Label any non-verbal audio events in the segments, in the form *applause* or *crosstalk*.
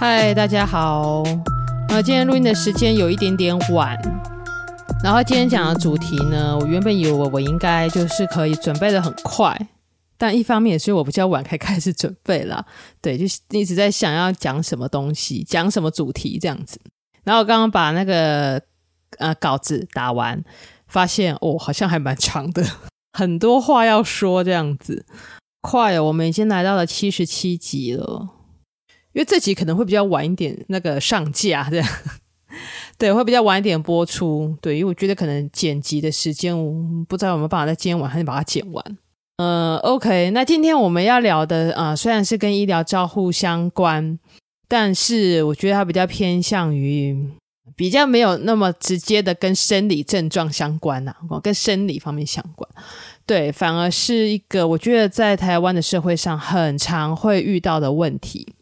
嗨，大家好。那，今天录音的时间有一点点晚，然后今天讲的主题呢，我原本以为我应该就是可以准备得很快，但一方面也是我比较晚才开始准备啦。对，就一直在想要讲什么东西，讲什么主题这样子。然后我刚刚把那个呃稿子打完，发现哦，好像还蛮长的，*laughs* 很多话要说这样子。快哦，我们已经来到了七十七集了。因为这集可能会比较晚一点，那个上架 *laughs* 这样，对，会比较晚一点播出。对，因为我觉得可能剪辑的时间，我不知道有没有办法在今天晚上把它剪完。呃，OK，那今天我们要聊的啊、虽然是跟医疗照护相关，但是我觉得它比较偏向于比较没有那么直接的跟生理症状相关呐、啊，跟生理方面相关。对，反而是一个我觉得在台湾的社会上很常会遇到的问题。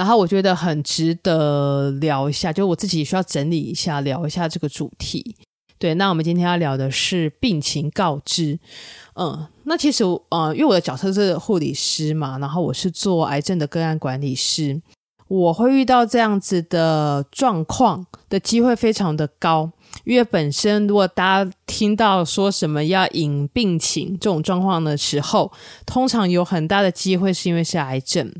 然后我觉得很值得聊一下，就我自己需要整理一下，聊一下这个主题。对，那我们今天要聊的是病情告知。嗯，那其实呃，因为我的角色是护理师嘛，然后我是做癌症的个案管理师，我会遇到这样子的状况的机会非常的高。因为本身如果大家听到说什么要隐病情这种状况的时候，通常有很大的机会是因为是癌症。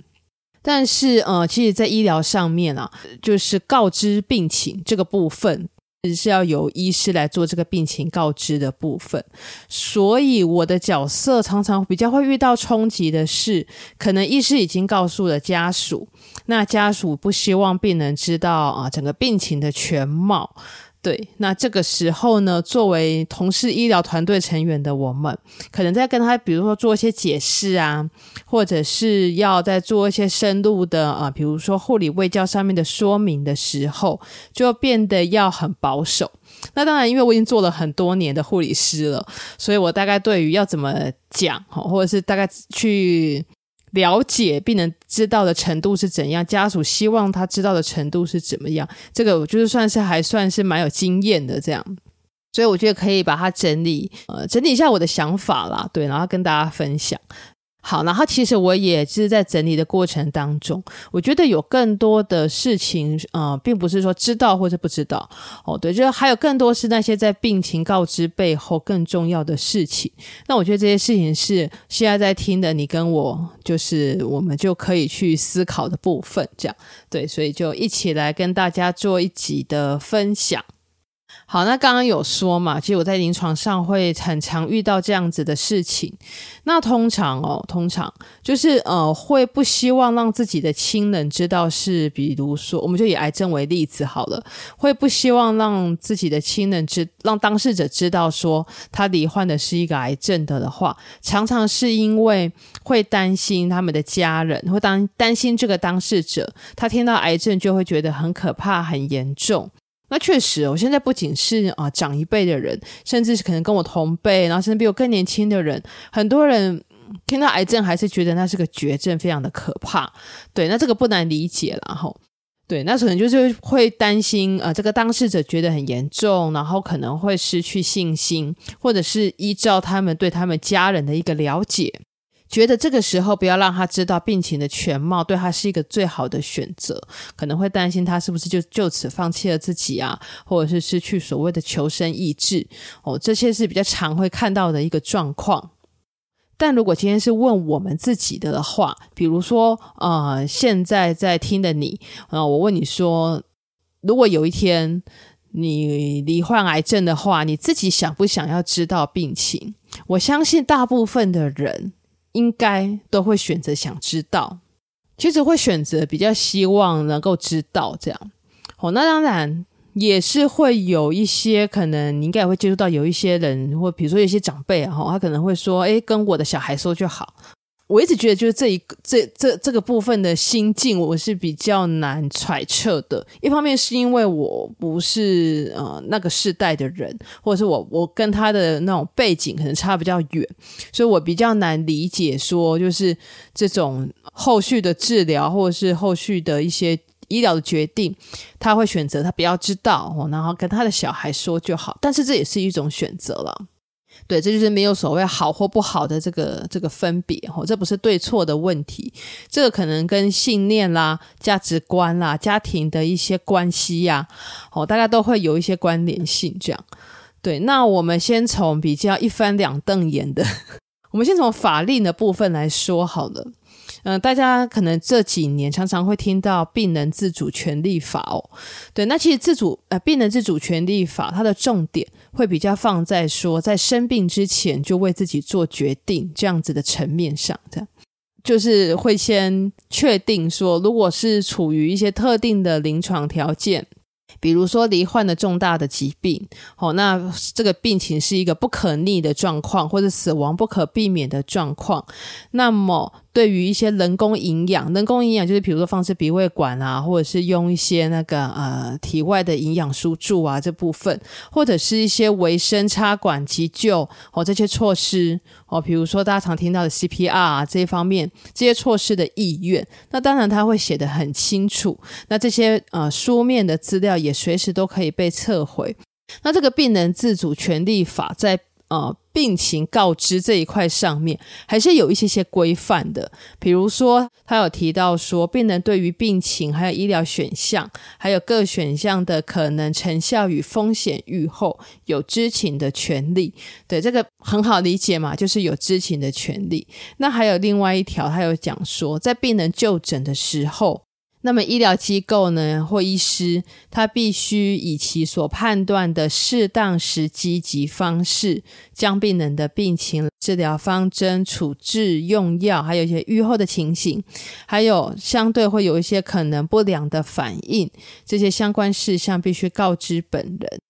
但是，呃，其实，在医疗上面啊，就是告知病情这个部分，是要由医师来做这个病情告知的部分。所以，我的角色常常比较会遇到冲击的是，可能医师已经告诉了家属，那家属不希望病人知道啊，整个病情的全貌。对，那这个时候呢，作为同事医疗团队成员的我们，可能在跟他，比如说做一些解释啊，或者是要在做一些深入的啊，比如说护理卫教上面的说明的时候，就变得要很保守。那当然，因为我已经做了很多年的护理师了，所以我大概对于要怎么讲，或者是大概去。了解并能知道的程度是怎样，家属希望他知道的程度是怎么样，这个我就是算是还算是蛮有经验的这样，所以我觉得可以把它整理，呃，整理一下我的想法啦，对，然后跟大家分享。好，然后其实我也是在整理的过程当中，我觉得有更多的事情，呃，并不是说知道或者不知道，哦，对，就是还有更多是那些在病情告知背后更重要的事情。那我觉得这些事情是现在在听的你跟我，就是我们就可以去思考的部分，这样，对，所以就一起来跟大家做一集的分享。好，那刚刚有说嘛，其实我在临床上会很常遇到这样子的事情。那通常哦，通常就是呃，会不希望让自己的亲人知道是，比如说，我们就以癌症为例子好了，会不希望让自己的亲人知，让当事者知道说他罹患的是一个癌症的的话，常常是因为会担心他们的家人，会担担心这个当事者，他听到癌症就会觉得很可怕、很严重。那确实，我现在不仅是啊长一辈的人，甚至是可能跟我同辈，然后甚至比我更年轻的人，很多人听到癌症还是觉得那是个绝症，非常的可怕。对，那这个不难理解了哈。对，那可能就是会担心啊，这个当事者觉得很严重，然后可能会失去信心，或者是依照他们对他们家人的一个了解。觉得这个时候不要让他知道病情的全貌，对他是一个最好的选择。可能会担心他是不是就就此放弃了自己啊，或者是失去所谓的求生意志哦，这些是比较常会看到的一个状况。但如果今天是问我们自己的话，比如说呃，现在在听的你啊，我问你说，如果有一天你罹患癌症的话，你自己想不想要知道病情？我相信大部分的人。应该都会选择想知道，其实会选择比较希望能够知道这样。哦，那当然也是会有一些可能，你应该也会接触到有一些人，或比如说有一些长辈哈，他可能会说：“哎，跟我的小孩说就好。”我一直觉得，就是这一这这这个部分的心境，我是比较难揣测的。一方面是因为我不是呃那个世代的人，或者是我我跟他的那种背景可能差比较远，所以我比较难理解说，就是这种后续的治疗或者是后续的一些医疗的决定，他会选择他不要知道，然后跟他的小孩说就好。但是这也是一种选择了。对，这就是没有所谓好或不好的这个这个分别哦，这不是对错的问题，这个可能跟信念啦、价值观啦、家庭的一些关系呀，哦，大家都会有一些关联性。这样，对，那我们先从比较一翻两瞪眼的，*laughs* 我们先从法令的部分来说好了。嗯、大家可能这几年常常会听到病人自主权利法哦，对，那其实自主呃病人自主权利法它的重点会比较放在说，在生病之前就为自己做决定这样子的层面上，这样就是会先确定说，如果是处于一些特定的临床条件。比如说罹患了重大的疾病，哦，那这个病情是一个不可逆的状况，或者死亡不可避免的状况，那么。对于一些人工营养，人工营养就是比如说放置鼻胃管啊，或者是用一些那个呃体外的营养输注啊这部分，或者是一些维生插管急救哦这些措施哦，比如说大家常听到的 CPR 啊这一方面这些措施的意愿，那当然他会写得很清楚，那这些呃书面的资料也随时都可以被撤回。那这个病人自主权利法在。呃，病情告知这一块上面还是有一些些规范的，比如说他有提到说，病人对于病情还有医疗选项，还有各选项的可能成效与风险预后有知情的权利。对，这个很好理解嘛，就是有知情的权利。那还有另外一条，他有讲说，在病人就诊的时候。那么医疗机构呢，或医师，他必须以其所判断的适当时机及方式，将病人的病情、治疗方针、处置用药，还有一些预后的情形，还有相对会有一些可能不良的反应，这些相关事项必须告知本人。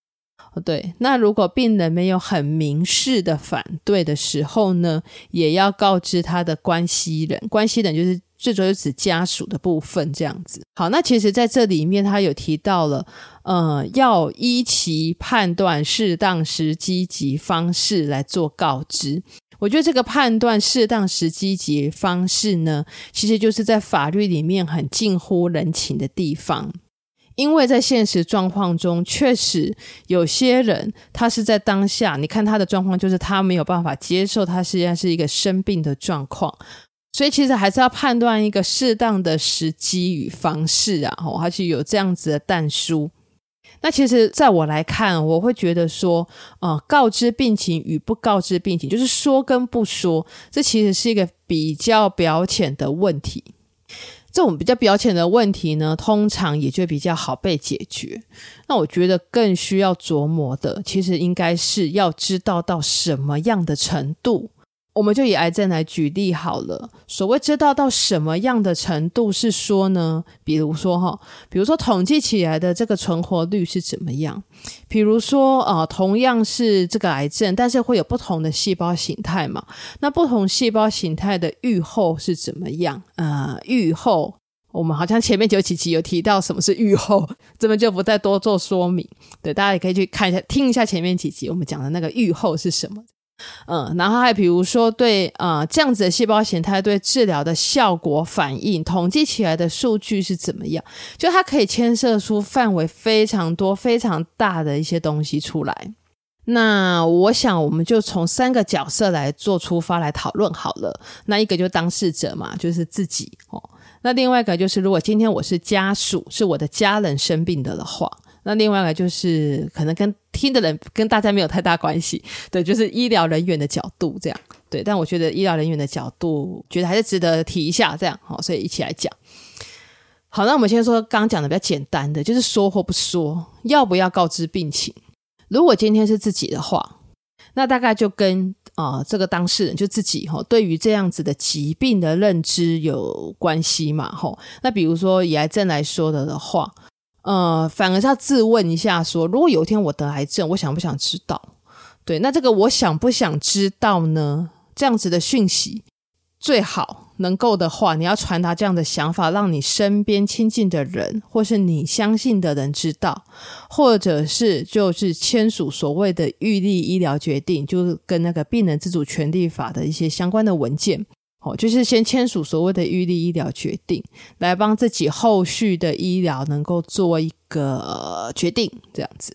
对，那如果病人没有很明示的反对的时候呢，也要告知他的关系人，关系人就是。最主要是指家属的部分，这样子。好，那其实在这里面，他有提到了，呃，要依其判断适当时机及方式来做告知。我觉得这个判断适当时机及方式呢，其实就是在法律里面很近乎人情的地方，因为在现实状况中，确实有些人他是在当下，你看他的状况，就是他没有办法接受他实际上是一个生病的状况。所以其实还是要判断一个适当的时机与方式啊，吼，还是有这样子的但书。那其实在我来看，我会觉得说，呃，告知病情与不告知病情，就是说跟不说，这其实是一个比较表浅的问题。这种比较表浅的问题呢，通常也就比较好被解决。那我觉得更需要琢磨的，其实应该是要知道到什么样的程度。我们就以癌症来举例好了。所谓知道到什么样的程度是说呢？比如说哈，比如说统计起来的这个存活率是怎么样？比如说啊，同样是这个癌症，但是会有不同的细胞形态嘛？那不同细胞形态的预后是怎么样？呃，预后我们好像前面有几集有提到什么是预后，*laughs* 这边就不再多做说明。对，大家也可以去看一下，听一下前面几集我们讲的那个预后是什么。嗯，然后还比如说对啊、呃，这样子的细胞形态对治疗的效果反应，统计起来的数据是怎么样？就它可以牵涉出范围非常多、非常大的一些东西出来。那我想，我们就从三个角色来做出发来讨论好了。那一个就当事者嘛，就是自己哦。那另外一个就是，如果今天我是家属，是我的家人生病的的话。那另外一个就是可能跟听的人跟大家没有太大关系，对，就是医疗人员的角度这样，对。但我觉得医疗人员的角度，觉得还是值得提一下这样，好，所以一起来讲。好，那我们先说刚刚讲的比较简单的，就是说或不说，要不要告知病情？如果今天是自己的话，那大概就跟啊、这个当事人就自己哈，对于这样子的疾病的认知有关系嘛，吼。那比如说以癌症来说的的话。呃，反而是要自问一下说，如果有一天我得癌症，我想不想知道？对，那这个我想不想知道呢？这样子的讯息最好能够的话，你要传达这样的想法，让你身边亲近的人，或是你相信的人知道，或者是就是签署所谓的预立医疗决定，就是跟那个病人自主权利法的一些相关的文件。哦，就是先签署所谓的预立医疗决定，来帮自己后续的医疗能够做一个决定，这样子。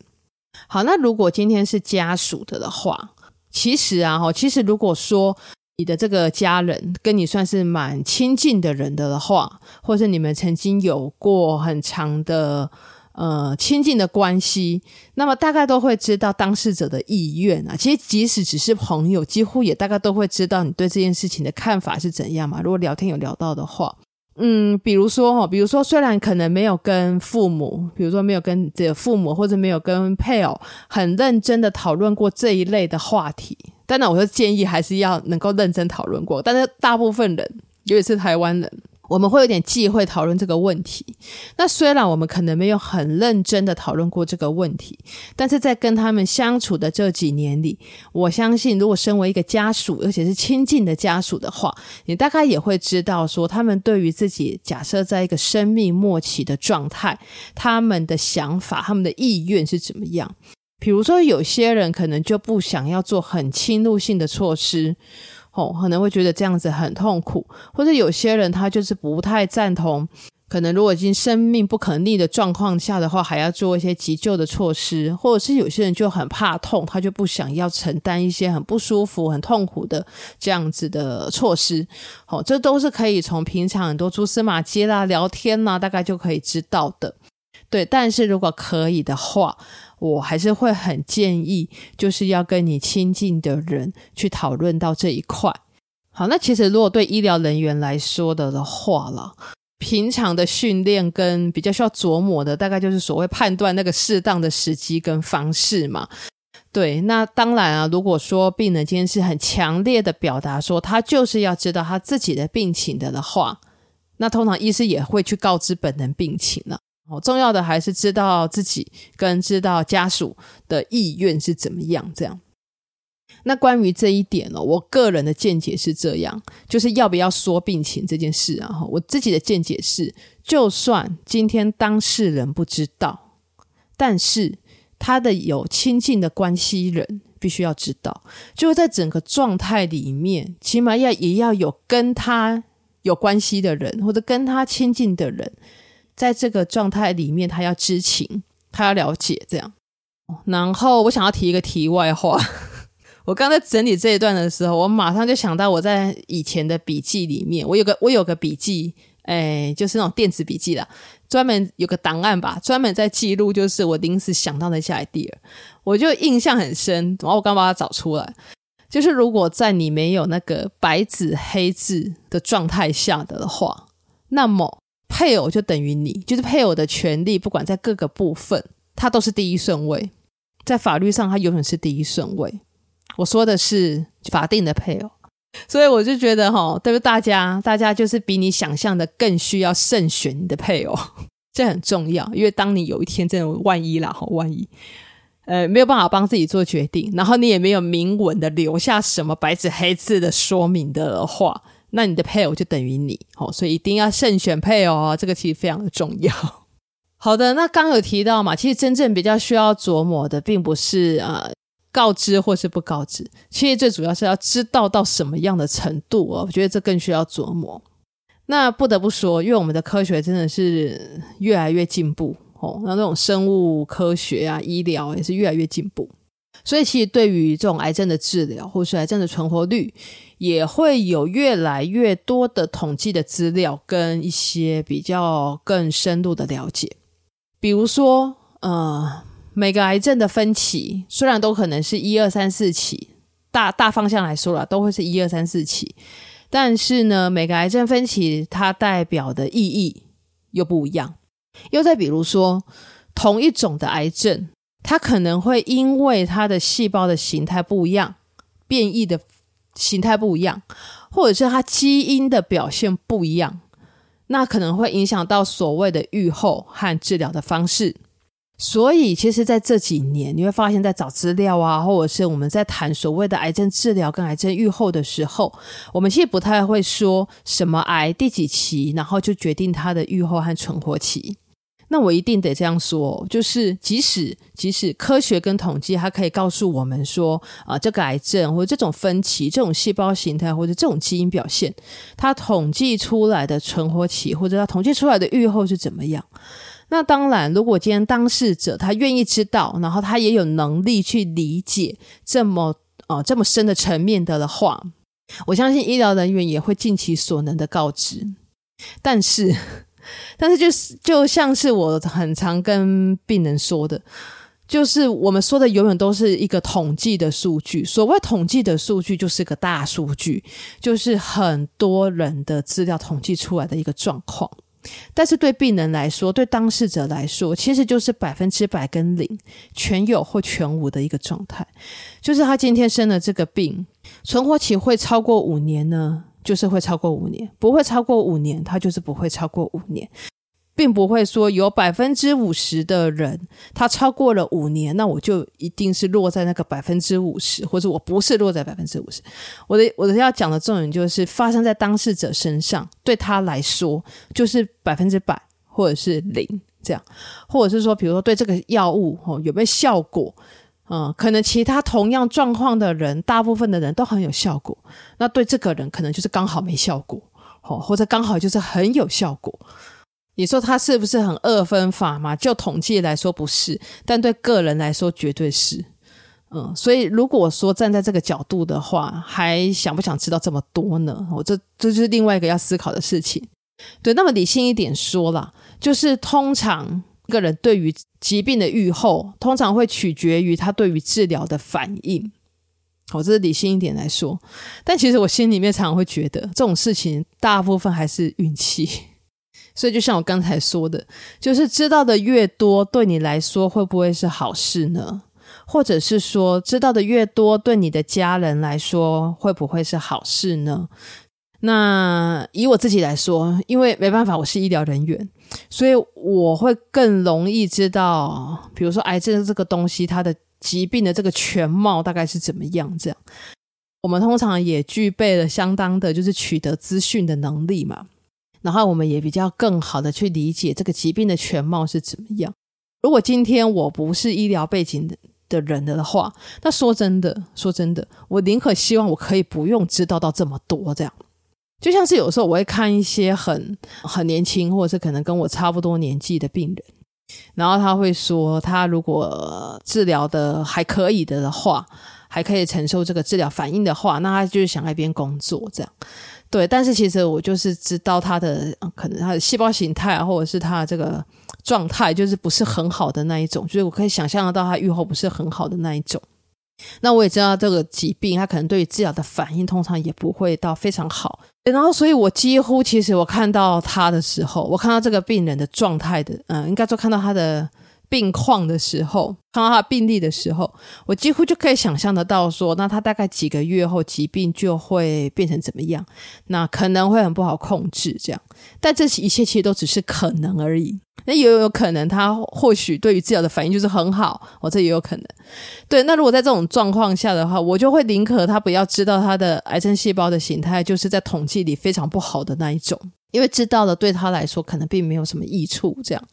好，那如果今天是家属的的话，其实啊，哈，其实如果说你的这个家人跟你算是蛮亲近的人的的话，或者你们曾经有过很长的呃亲近的关系，那么大概都会知道当事者的意愿啊。其实即使只是朋友，几乎也大概都会知道你对这件事情的看法是怎样嘛。如果聊天有聊到的话。嗯，比如说哈，比如说，虽然可能没有跟父母，比如说没有跟这父母，或者没有跟配偶很认真的讨论过这一类的话题，当然，我就建议还是要能够认真讨论过。但是大部分人，尤其是台湾人。我们会有点忌讳讨论这个问题。那虽然我们可能没有很认真的讨论过这个问题，但是在跟他们相处的这几年里，我相信，如果身为一个家属，而且是亲近的家属的话，你大概也会知道说，他们对于自己假设在一个生命末期的状态，他们的想法、他们的意愿是怎么样。比如说，有些人可能就不想要做很侵入性的措施。哦，可能会觉得这样子很痛苦，或者有些人他就是不太赞同，可能如果已经生命不可逆的状况下的话，还要做一些急救的措施，或者是有些人就很怕痛，他就不想要承担一些很不舒服、很痛苦的这样子的措施。哦，这都是可以从平常很多蛛丝马迹啦、聊天啦，大概就可以知道的。对，但是如果可以的话，我还是会很建议，就是要跟你亲近的人去讨论到这一块。好，那其实如果对医疗人员来说的的话啦，平常的训练跟比较需要琢磨的，大概就是所谓判断那个适当的时机跟方式嘛。对，那当然啊，如果说病人今天是很强烈的表达说他就是要知道他自己的病情的的话，那通常医师也会去告知本人病情了。哦，重要的还是知道自己跟知道家属的意愿是怎么样。这样，那关于这一点呢，我个人的见解是这样，就是要不要说病情这件事啊。我自己的见解是，就算今天当事人不知道，但是他的有亲近的关系人必须要知道，就在整个状态里面，起码要也要有跟他有关系的人，或者跟他亲近的人。在这个状态里面，他要知情，他要了解这样。然后我想要提一个题外话，*laughs* 我刚在整理这一段的时候，我马上就想到我在以前的笔记里面，我有个我有个笔记，哎，就是那种电子笔记啦，专门有个档案吧，专门在记录，就是我临时想到的一些 idea，我就印象很深。然后我刚把它找出来，就是如果在你没有那个白纸黑字的状态下的话，那么。配偶就等于你，就是配偶的权利，不管在各个部分，他都是第一顺位，在法律上他永远是第一顺位。我说的是法定的配偶，所以我就觉得哈，对于大家，大家就是比你想象的更需要慎选你的配偶，这很重要，因为当你有一天真的万一啦，哈，万一，呃，没有办法帮自己做决定，然后你也没有明文的留下什么白纸黑字的说明的话。那你的配偶就等于你，哦，所以一定要慎选配偶哦，这个其实非常的重要。*laughs* 好的，那刚有提到嘛，其实真正比较需要琢磨的，并不是呃告知或是不告知，其实最主要是要知道到什么样的程度哦，我觉得这更需要琢磨。那不得不说，因为我们的科学真的是越来越进步哦，那那种生物科学啊、医疗也是越来越进步。所以，其实对于这种癌症的治疗，或是癌症的存活率，也会有越来越多的统计的资料，跟一些比较更深入的了解。比如说，呃，每个癌症的分期，虽然都可能是一二三四期，大大方向来说啦，都会是一二三四期，但是呢，每个癌症分期它代表的意义又不一样。又再比如说，同一种的癌症。它可能会因为它的细胞的形态不一样，变异的形态不一样，或者是它基因的表现不一样，那可能会影响到所谓的预后和治疗的方式。所以，其实在这几年，你会发现在找资料啊，或者是我们在谈所谓的癌症治疗跟癌症预后的时候，我们其实不太会说什么癌第几期，然后就决定它的预后和存活期。那我一定得这样说，就是即使即使科学跟统计，它可以告诉我们说，啊、这个癌症或者这种分歧、这种细胞形态或者这种基因表现，它统计出来的存活期或者它统计出来的预后是怎么样？那当然，如果今天当事者他愿意知道，然后他也有能力去理解这么啊、这么深的层面的的话，我相信医疗人员也会尽其所能的告知。但是，但是就是就像是我很常跟病人说的。就是我们说的永远都是一个统计的数据，所谓统计的数据就是个大数据，就是很多人的资料统计出来的一个状况。但是对病人来说，对当事者来说，其实就是百分之百跟零，全有或全无的一个状态。就是他今天生了这个病，存活期会超过五年呢，就是会超过五年；不会超过五年，他就是不会超过五年。并不会说有百分之五十的人他超过了五年，那我就一定是落在那个百分之五十，或者我不是落在百分之五十。我的我的要讲的重点就是发生在当事者身上，对他来说就是百分之百或者是零这样，或者是说，比如说对这个药物哦有没有效果？嗯，可能其他同样状况的人，大部分的人都很有效果，那对这个人可能就是刚好没效果，哦，或者刚好就是很有效果。你说他是不是很二分法嘛？就统计来说不是，但对个人来说绝对是。嗯，所以如果说站在这个角度的话，还想不想知道这么多呢？我这这就是另外一个要思考的事情。对，那么理性一点说啦，就是通常个人对于疾病的预后，通常会取决于他对于治疗的反应。我这是理性一点来说，但其实我心里面常常会觉得，这种事情大部分还是运气。*laughs* 所以，就像我刚才说的，就是知道的越多，对你来说会不会是好事呢？或者是说，知道的越多，对你的家人来说会不会是好事呢？那以我自己来说，因为没办法，我是医疗人员，所以我会更容易知道，比如说癌症这个东西，它的疾病的这个全貌大概是怎么样。这样，我们通常也具备了相当的，就是取得资讯的能力嘛。然后我们也比较更好的去理解这个疾病的全貌是怎么样。如果今天我不是医疗背景的的人的话，那说真的，说真的，我宁可希望我可以不用知道到这么多。这样，就像是有时候我会看一些很很年轻，或者是可能跟我差不多年纪的病人，然后他会说，他如果治疗的还可以的的话，还可以承受这个治疗反应的话，那他就是想在一边工作这样。对，但是其实我就是知道他的可能他的细胞形态，或者是他的这个状态，就是不是很好的那一种，就是我可以想象得到他愈后不是很好的那一种。那我也知道这个疾病，他可能对于治疗的反应通常也不会到非常好。然后，所以我几乎其实我看到他的时候，我看到这个病人的状态的，嗯，应该说看到他的。病况的时候，看到他的病历的时候，我几乎就可以想象得到，说那他大概几个月后疾病就会变成怎么样，那可能会很不好控制这样。但这一切其实都只是可能而已。那也有可能他或许对于治疗的反应就是很好，我这也有可能。对，那如果在这种状况下的话，我就会宁可他不要知道他的癌症细胞的形态，就是在统计里非常不好的那一种。因为知道了对他来说可能并没有什么益处，这样，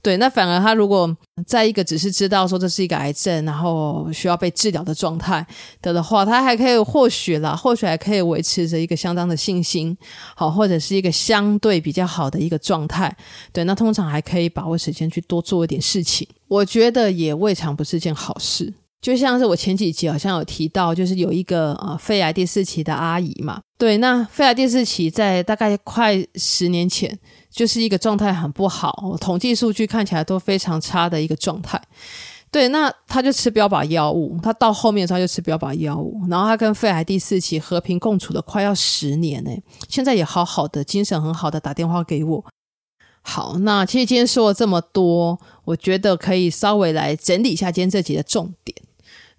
对，那反而他如果在一个只是知道说这是一个癌症，然后需要被治疗的状态的的话，他还可以或许啦，或许还可以维持着一个相当的信心，好，或者是一个相对比较好的一个状态，对，那通常还可以把握时间去多做一点事情，我觉得也未尝不是件好事。就像是我前几集好像有提到，就是有一个呃肺癌第四期的阿姨嘛，对，那肺癌第四期在大概快十年前，就是一个状态很不好，统计数据看起来都非常差的一个状态。对，那他就吃标靶药物，他到后面的时候就吃标靶药物，然后他跟肺癌第四期和平共处了快要十年呢，现在也好好的，精神很好的打电话给我。好，那其实今天说了这么多，我觉得可以稍微来整理一下今天这集的重点。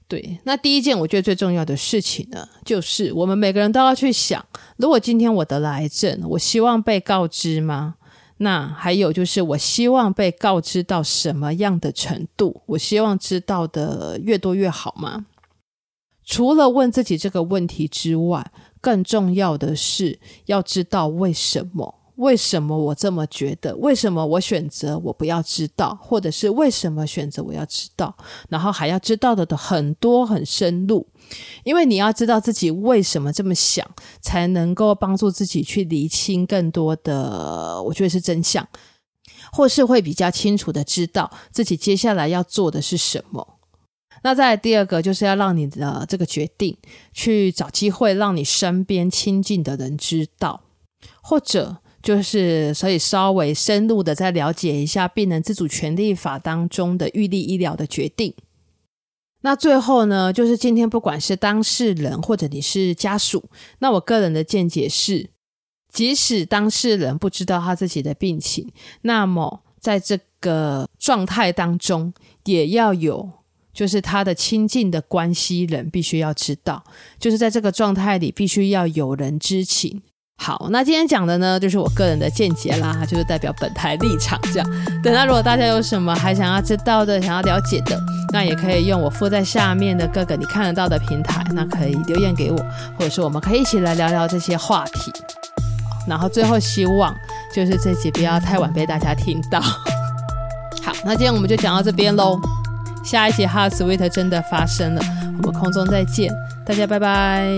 对，那第一件我觉得最重要的事情呢，就是我们每个人都要去想，如果今天我得了癌症，我希望被告知吗？那还有就是，我希望被告知到什么样的程度？我希望知道的越多越好吗？除了问自己这个问题之外，更重要的是要知道为什么。为什么我这么觉得？为什么我选择我不要知道，或者是为什么选择我要知道？然后还要知道的的很多很深入，因为你要知道自己为什么这么想，才能够帮助自己去厘清更多的，我觉得是真相，或是会比较清楚的知道自己接下来要做的是什么。那再第二个，就是要让你的这个决定去找机会，让你身边亲近的人知道，或者就是所以稍微深入的再了解一下《病人自主权利法》当中的预立医疗的决定。那最后呢，就是今天不管是当事人或者你是家属，那我个人的见解是，即使当事人不知道他自己的病情，那么在这个状态当中，也要有，就是他的亲近的关系人必须要知道，就是在这个状态里必须要有人知情。好，那今天讲的呢，就是我个人的见解啦，就是代表本台立场这样。等下如果大家有什么还想要知道的、想要了解的，那也可以用我附在下面的各个你看得到的平台，那可以留言给我，或者说我们可以一起来聊聊这些话题。然后最后希望就是这集不要太晚被大家听到。*laughs* 好，那今天我们就讲到这边喽。下一集哈 Sweet 真的发生了，我们空中再见，大家拜拜。